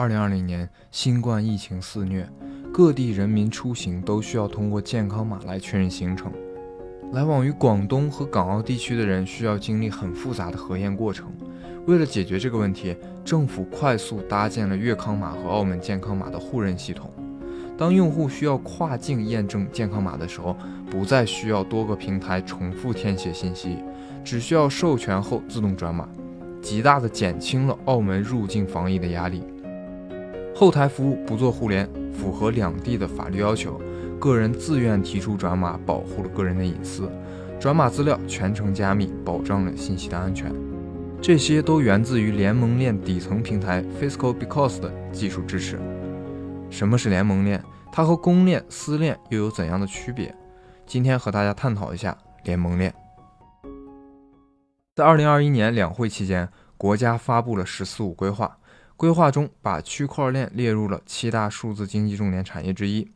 二零二零年新冠疫情肆虐，各地人民出行都需要通过健康码来确认行程。来往于广东和港澳地区的人需要经历很复杂的核验过程。为了解决这个问题，政府快速搭建了粤康码和澳门健康码的互认系统。当用户需要跨境验证健康码的时候，不再需要多个平台重复填写信息，只需要授权后自动转码，极大的减轻了澳门入境防疫的压力。后台服务不做互联，符合两地的法律要求。个人自愿提出转码，保护了个人的隐私。转码资料全程加密，保障了信息的安全。这些都源自于联盟链底层平台 Fiscal Because 的技术支持。什么是联盟链？它和公链、私链又有怎样的区别？今天和大家探讨一下联盟链。在二零二一年两会期间，国家发布了“十四五”规划。规划中把区块链列入了七大数字经济重点产业之一，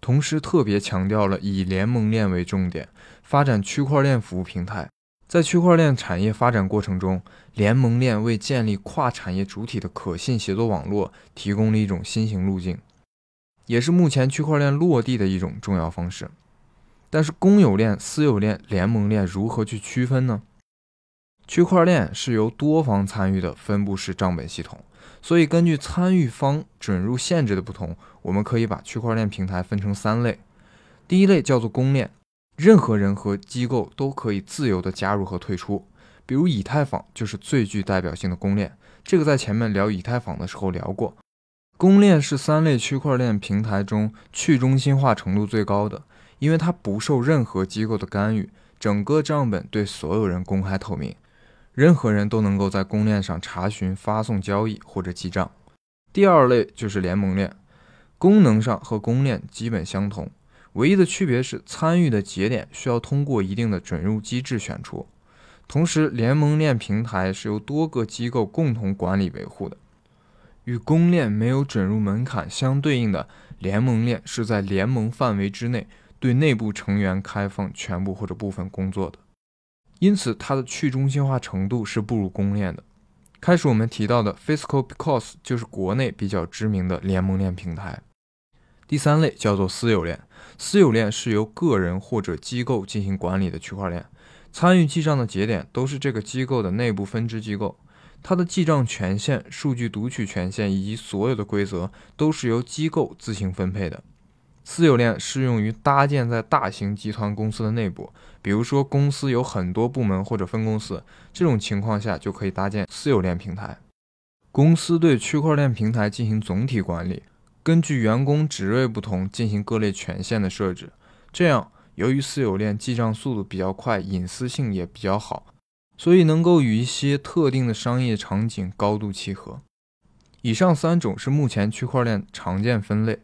同时特别强调了以联盟链为重点，发展区块链服务平台。在区块链产业发展过程中，联盟链为建立跨产业主体的可信协作网络提供了一种新型路径，也是目前区块链落地的一种重要方式。但是，公有链、私有链、联盟链如何去区分呢？区块链是由多方参与的分布式账本系统。所以，根据参与方准入限制的不同，我们可以把区块链平台分成三类。第一类叫做公链，任何人和机构都可以自由的加入和退出。比如以太坊就是最具代表性的公链，这个在前面聊以太坊的时候聊过。公链是三类区块链平台中去中心化程度最高的，因为它不受任何机构的干预，整个账本对所有人公开透明。任何人都能够在公链上查询、发送交易或者记账。第二类就是联盟链，功能上和公链基本相同，唯一的区别是参与的节点需要通过一定的准入机制选出。同时，联盟链平台是由多个机构共同管理维护的。与公链没有准入门槛相对应的，联盟链是在联盟范围之内对内部成员开放全部或者部分工作的。因此，它的去中心化程度是不如公链的。开始我们提到的 Fiscal Because 就是国内比较知名的联盟链平台。第三类叫做私有链，私有链是由个人或者机构进行管理的区块链，参与记账的节点都是这个机构的内部分支机构，它的记账权限、数据读取权限以及所有的规则都是由机构自行分配的。私有链适用于搭建在大型集团公司的内部，比如说公司有很多部门或者分公司，这种情况下就可以搭建私有链平台。公司对区块链平台进行总体管理，根据员工职位不同进行各类权限的设置。这样，由于私有链记账速度比较快，隐私性也比较好，所以能够与一些特定的商业场景高度契合。以上三种是目前区块链常见分类。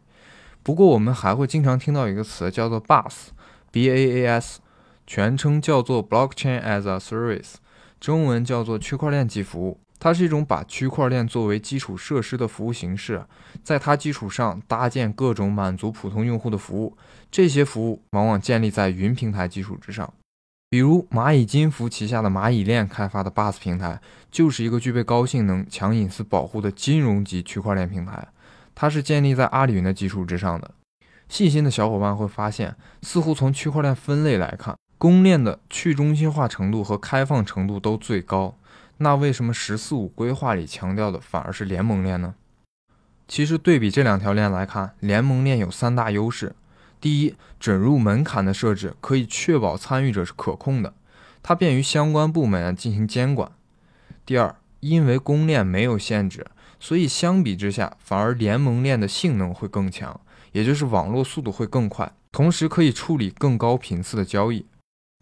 不过，我们还会经常听到一个词叫做 BAS，B-A-A-S，全称叫做 Blockchain as a Service，中文叫做区块链即服务。它是一种把区块链作为基础设施的服务形式，在它基础上搭建各种满足普通用户的服务。这些服务往往建立在云平台基础之上。比如蚂蚁金服旗下的蚂蚁链开发的 BaaS 平台，就是一个具备高性能、强隐私保护的金融级区块链平台。它是建立在阿里云的基础之上的。细心的小伙伴会发现，似乎从区块链分类来看，公链的去中心化程度和开放程度都最高。那为什么“十四五”规划里强调的反而是联盟链呢？其实对比这两条链来看，联盟链有三大优势：第一，准入门槛的设置可以确保参与者是可控的，它便于相关部门进行监管；第二，因为公链没有限制。所以相比之下，反而联盟链的性能会更强，也就是网络速度会更快，同时可以处理更高频次的交易。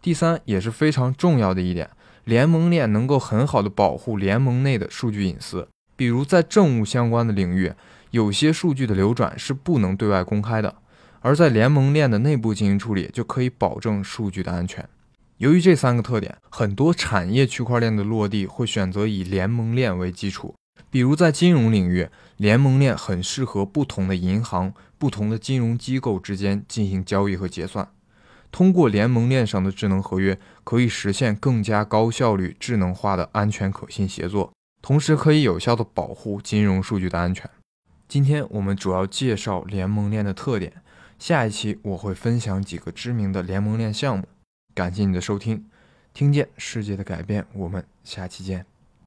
第三也是非常重要的一点，联盟链能够很好的保护联盟内的数据隐私。比如在政务相关的领域，有些数据的流转是不能对外公开的，而在联盟链的内部进行处理，就可以保证数据的安全。由于这三个特点，很多产业区块链的落地会选择以联盟链为基础。比如在金融领域，联盟链很适合不同的银行、不同的金融机构之间进行交易和结算。通过联盟链上的智能合约，可以实现更加高效率、智能化的安全可信协作，同时可以有效的保护金融数据的安全。今天我们主要介绍联盟链的特点，下一期我会分享几个知名的联盟链项目。感谢你的收听，听见世界的改变，我们下期见。